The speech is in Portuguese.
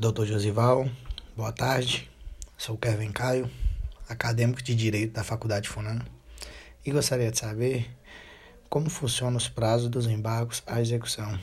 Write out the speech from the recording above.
Doutor Josival, boa tarde. Sou Kevin Caio, acadêmico de Direito da Faculdade Funan, e gostaria de saber como funcionam os prazos dos embargos à execução.